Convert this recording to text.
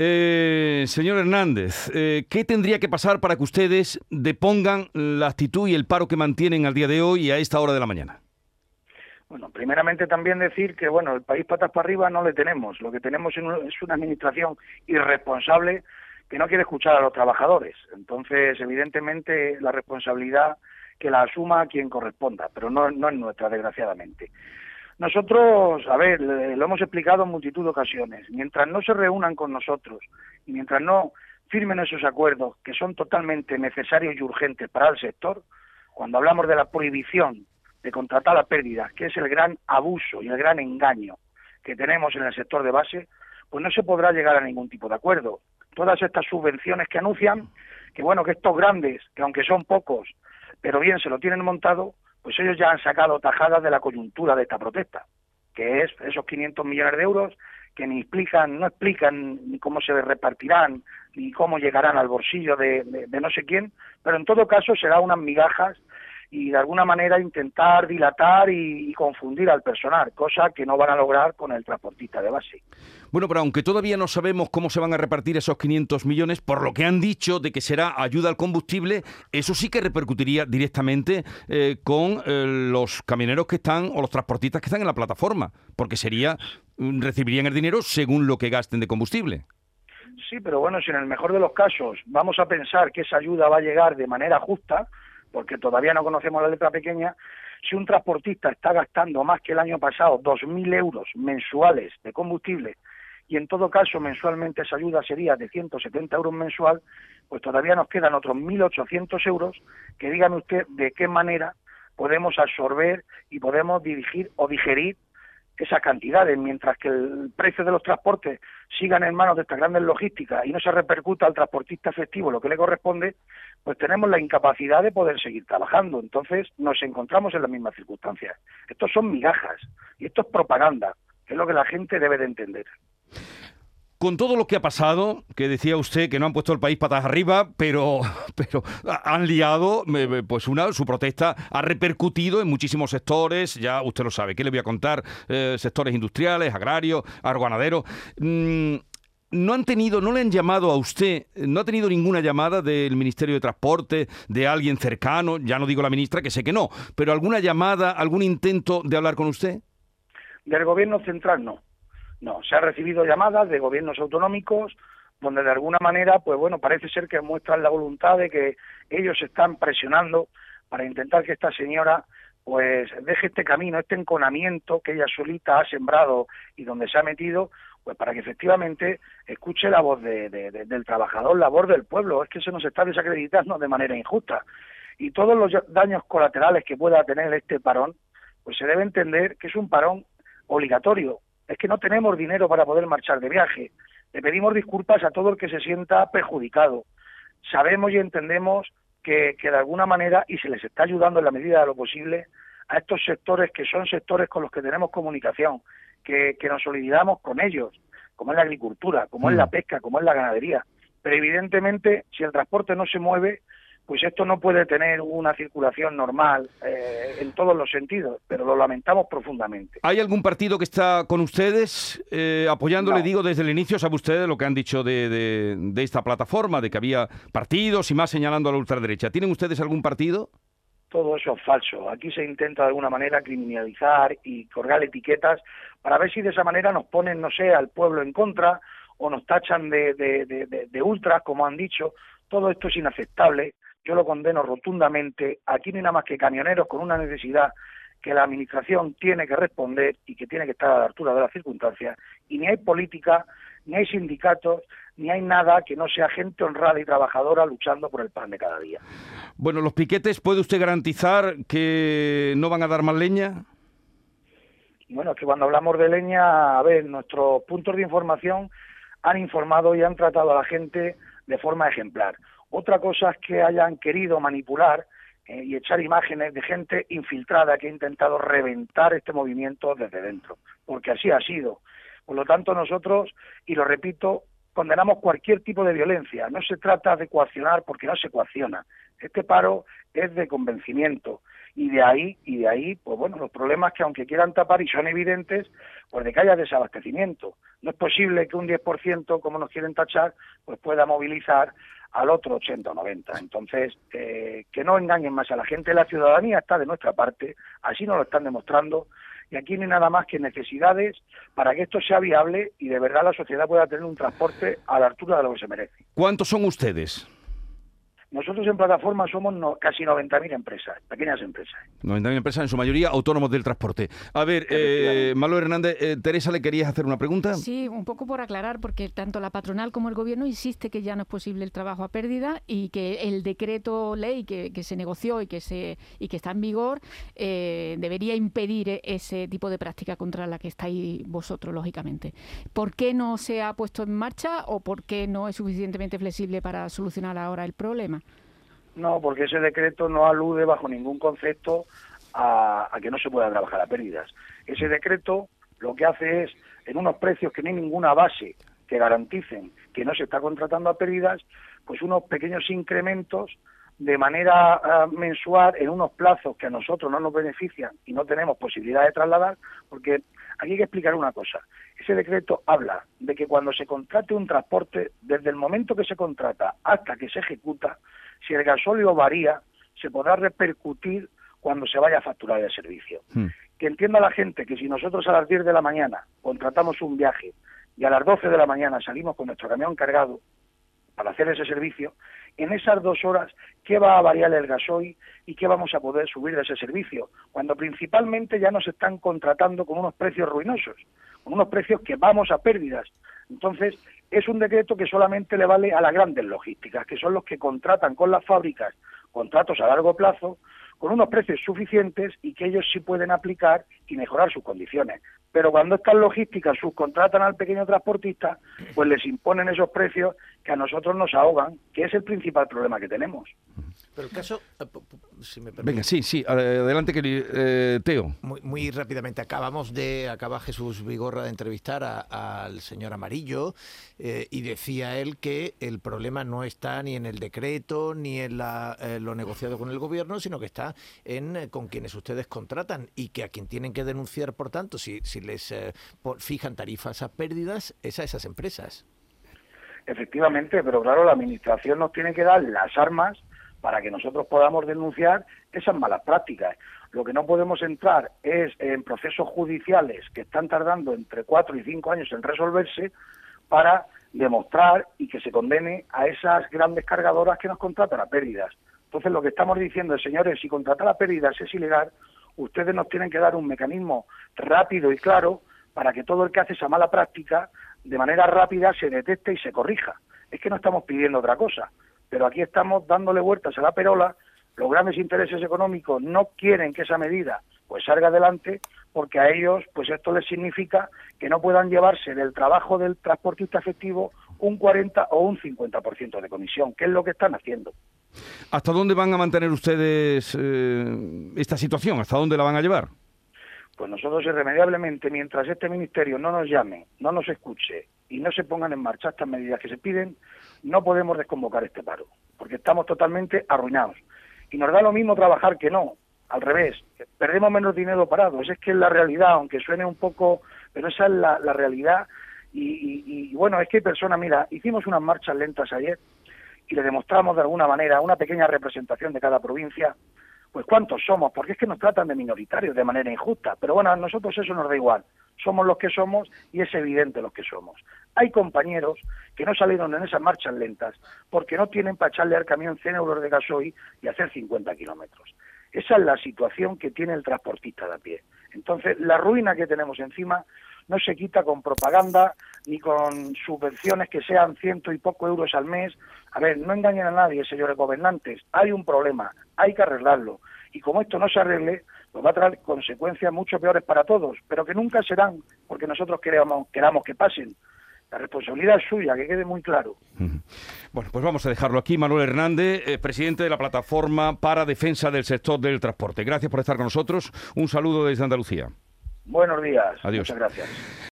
Eh, señor Hernández, eh, ¿qué tendría que pasar para que ustedes depongan la actitud y el paro que mantienen al día de hoy y a esta hora de la mañana? Bueno, primeramente también decir que, bueno, el país patas para arriba no le tenemos. Lo que tenemos es una administración irresponsable que no quiere escuchar a los trabajadores. Entonces, evidentemente, la responsabilidad que la asuma quien corresponda, pero no, no es nuestra, desgraciadamente. Nosotros, a ver, lo hemos explicado en multitud de ocasiones, mientras no se reúnan con nosotros y mientras no firmen esos acuerdos que son totalmente necesarios y urgentes para el sector, cuando hablamos de la prohibición de contratar a pérdidas, que es el gran abuso y el gran engaño que tenemos en el sector de base, pues no se podrá llegar a ningún tipo de acuerdo. Todas estas subvenciones que anuncian, que bueno, que estos grandes, que aunque son pocos, pero bien se lo tienen montado, pues ellos ya han sacado tajadas de la coyuntura de esta protesta, que es esos 500 millones de euros que ni explican, no explican ni cómo se repartirán, ni cómo llegarán al bolsillo de, de no sé quién, pero en todo caso será unas migajas y de alguna manera intentar dilatar y, confundir al personal, cosa que no van a lograr con el transportista de base. Bueno, pero aunque todavía no sabemos cómo se van a repartir esos 500 millones, por lo que han dicho de que será ayuda al combustible, eso sí que repercutiría directamente eh, con eh, los camioneros que están o los transportistas que están en la plataforma, porque sería mm, recibirían el dinero según lo que gasten de combustible. Sí, pero bueno, si en el mejor de los casos vamos a pensar que esa ayuda va a llegar de manera justa, porque todavía no conocemos la letra pequeña, si un transportista está gastando más que el año pasado 2.000 euros mensuales de combustible y en todo caso mensualmente esa ayuda sería de 170 euros mensual, pues todavía nos quedan otros 1.800 euros que dígame usted de qué manera podemos absorber y podemos dirigir o digerir esas cantidades, mientras que el precio de los transportes sigan en manos de estas grandes logísticas y no se repercuta al transportista efectivo lo que le corresponde, pues tenemos la incapacidad de poder seguir trabajando. Entonces nos encontramos en las mismas circunstancias. Estos son migajas y esto es propaganda, que es lo que la gente debe de entender. Con todo lo que ha pasado, que decía usted que no han puesto el país patas arriba, pero, pero han liado, pues una, su protesta ha repercutido en muchísimos sectores, ya usted lo sabe, ¿qué le voy a contar? Eh, sectores industriales, agrarios, agroganaderos. Mm, no han tenido, no le han llamado a usted, no ha tenido ninguna llamada del Ministerio de Transporte, de alguien cercano, ya no digo la ministra, que sé que no, pero alguna llamada, algún intento de hablar con usted? Del gobierno central no. No, se ha recibido llamadas de gobiernos autonómicos donde de alguna manera, pues bueno, parece ser que muestran la voluntad de que ellos están presionando para intentar que esta señora pues deje este camino, este enconamiento que ella solita ha sembrado y donde se ha metido, pues para que efectivamente escuche la voz de, del trabajador, la voz del pueblo. Es que se nos está desacreditando de manera injusta. Y todos los daños colaterales que pueda tener este parón, pues se debe entender que es un parón obligatorio, es que no tenemos dinero para poder marchar de viaje. Le pedimos disculpas a todo el que se sienta perjudicado. Sabemos y entendemos que, de alguna manera, y se les está ayudando en la medida de lo posible, a estos sectores que son sectores con los que tenemos comunicación, que, que nos olvidamos con ellos, como es la agricultura, como es la pesca, como es la ganadería. Pero evidentemente, si el transporte no se mueve, pues esto no puede tener una circulación normal eh, en todos los sentidos, pero lo lamentamos profundamente. ¿Hay algún partido que está con ustedes eh, apoyándole, digo, desde el inicio? ¿Sabe usted lo que han dicho de, de, esta plataforma, de que había partidos y más señalando a la ultraderecha? ¿Tienen ustedes algún partido? Todo eso es falso. Aquí se intenta de alguna manera criminalizar y colgar etiquetas para ver si de esa manera nos ponen, no sé, al pueblo en contra o nos tachan de, de, de, de ultras, como han dicho. Todo esto es inaceptable yo lo condeno rotundamente. Aquí no hay nada más que camioneros con una necesidad que la Administración tiene que responder y que tiene que estar a la altura de las circunstancias. Y ni hay política, ni hay sindicatos, ni hay nada que no sea gente honrada y trabajadora luchando por el pan de cada día. Bueno, los piquetes, ¿puede usted garantizar que no van a dar más leña? Bueno, es que cuando hablamos de leña, a ver, nuestros puntos de información han informado y han tratado a la gente de forma ejemplar. Otra cosa es que hayan querido manipular eh, y echar imágenes de gente infiltrada que ha intentado reventar este movimiento desde dentro, porque así ha sido. Por lo tanto, nosotros, y lo repito, condenamos cualquier tipo de violencia. No se trata de coaccionar porque no se coacciona. Este paro es de convencimiento y de ahí y de ahí pues bueno los problemas que aunque quieran tapar y son evidentes pues de que haya desabastecimiento no es posible que un 10% como nos quieren tachar pues pueda movilizar al otro 80 o 90 entonces eh, que no engañen más a la gente la ciudadanía está de nuestra parte así nos lo están demostrando y aquí no hay nada más que necesidades para que esto sea viable y de verdad la sociedad pueda tener un transporte a la altura de lo que se merece. ¿Cuántos son ustedes? Nosotros en plataforma somos casi 90.000 empresas, pequeñas empresas. 90.000 empresas, en su mayoría autónomos del transporte. A ver, eh, Malo Hernández, eh, Teresa, ¿le querías hacer una pregunta? Sí, un poco por aclarar, porque tanto la patronal como el gobierno insiste que ya no es posible el trabajo a pérdida y que el decreto ley que, se negoció y que, se, y que está en vigor eh, debería impedir ese tipo de práctica contra la que estáis vosotros, lógicamente. ¿Por qué no se ha puesto en marcha o por qué no es suficientemente flexible para solucionar ahora el problema? No, porque ese decreto no alude bajo ningún concepto a, que no se pueda trabajar a pérdidas. Ese decreto lo que hace es, en unos precios que no hay ninguna base que garanticen que no se está contratando a pérdidas, pues unos pequeños incrementos de manera ah, mensual en unos plazos que a nosotros no nos benefician y no tenemos posibilidad de trasladar, porque aquí hay que explicar una cosa. Ese decreto habla de que cuando se contrate un transporte, desde el momento que se contrata hasta que se ejecuta, si el gasóleo varía, se podrá repercutir cuando se vaya a facturar el servicio. Hmm. Que entienda la gente que si nosotros a las 10 de la mañana contratamos un viaje y a las 12 de la mañana salimos con nuestro camión cargado para hacer ese servicio, en esas dos horas, ¿qué va a variar el gasoil y qué vamos a poder subir de ese servicio? Cuando principalmente ya nos están contratando con unos precios ruinosos, con unos precios que vamos a pérdidas. Entonces, es un decreto que solamente le vale a las grandes logísticas, que son los que contratan con las fábricas contratos a largo plazo, con unos precios suficientes y que ellos sí pueden aplicar y mejorar sus condiciones. Pero cuando estas logísticas subcontratan al pequeño transportista, pues les imponen esos precios que a nosotros nos ahogan, que es el principal problema que tenemos. Pero el caso, eh, si me Venga, sí, sí, adelante, eh, Teo. Muy, rápidamente, acabamos de, acaba Jesús Vigorra de entrevistar al señor Amarillo eh, y decía él que el problema no está ni en el decreto ni en lo negociado con el gobierno, sino que está en con quienes ustedes contratan y que a quien tienen que denunciar, por tanto, si, si les fijan tarifas a pérdidas, es a esas empresas. Efectivamente, pero claro, la Administración nos tiene que dar las armas para que nosotros podamos denunciar esas malas prácticas. Lo que no podemos entrar es en procesos judiciales que están tardando entre cuatro y cinco años en resolverse para demostrar y que se condene a esas grandes cargadoras que nos contratan a pérdidas. Entonces, lo que estamos diciendo es, señores, si contratar a pérdidas es ilegal, ustedes nos tienen que dar un mecanismo rápido y claro para que todo el que hace esa mala práctica, de manera rápida, se detecte y se corrija. Es que no estamos pidiendo otra cosa pero aquí estamos dándole vueltas a la perola, los grandes intereses económicos no quieren que esa medida pues salga adelante porque a ellos pues esto les significa que no puedan llevarse del trabajo del transportista efectivo un 40 o un 50% de comisión, que es lo que están haciendo. ¿Hasta dónde van a mantener ustedes eh, esta situación? ¿Hasta dónde la van a llevar? Pues nosotros irremediablemente, mientras este ministerio no nos llame, no nos escuche y no se pongan en marcha estas medidas que se piden, no podemos desconvocar este paro, porque estamos totalmente arruinados. Y nos da lo mismo trabajar que no, al revés, perdemos menos dinero parados, es que es la realidad, aunque suene un poco, pero esa es la, realidad. Y, bueno, es que hay personas, mira, hicimos unas marchas lentas ayer y le demostramos de alguna manera una pequeña representación de cada provincia, pues cuántos somos, porque es que nos tratan de minoritarios de manera injusta, pero bueno, a nosotros eso nos da igual, somos los que somos y es evidente los que somos. Hay compañeros que no salieron en esas marchas lentas porque no tienen para echarle al camión 100 euros de gasoil y hacer 50 kilómetros. Esa es la situación que tiene el transportista de a pie. Entonces, la ruina que tenemos encima no se quita con propaganda ni con subvenciones que sean ciento y poco euros al mes. A ver, no engañen a nadie, señores gobernantes. Hay un problema, hay que arreglarlo. Y como esto no se arregle, pues va a traer consecuencias mucho peores para todos, pero que nunca serán porque nosotros queramos, queramos que pasen. La responsabilidad es suya, que quede muy claro. Bueno, pues vamos a dejarlo aquí. Manuel Hernández, eh, presidente de la Plataforma para Defensa del Sector del Transporte. Gracias por estar con nosotros. Un saludo desde Andalucía. Buenos días. Adiós. Muchas gracias.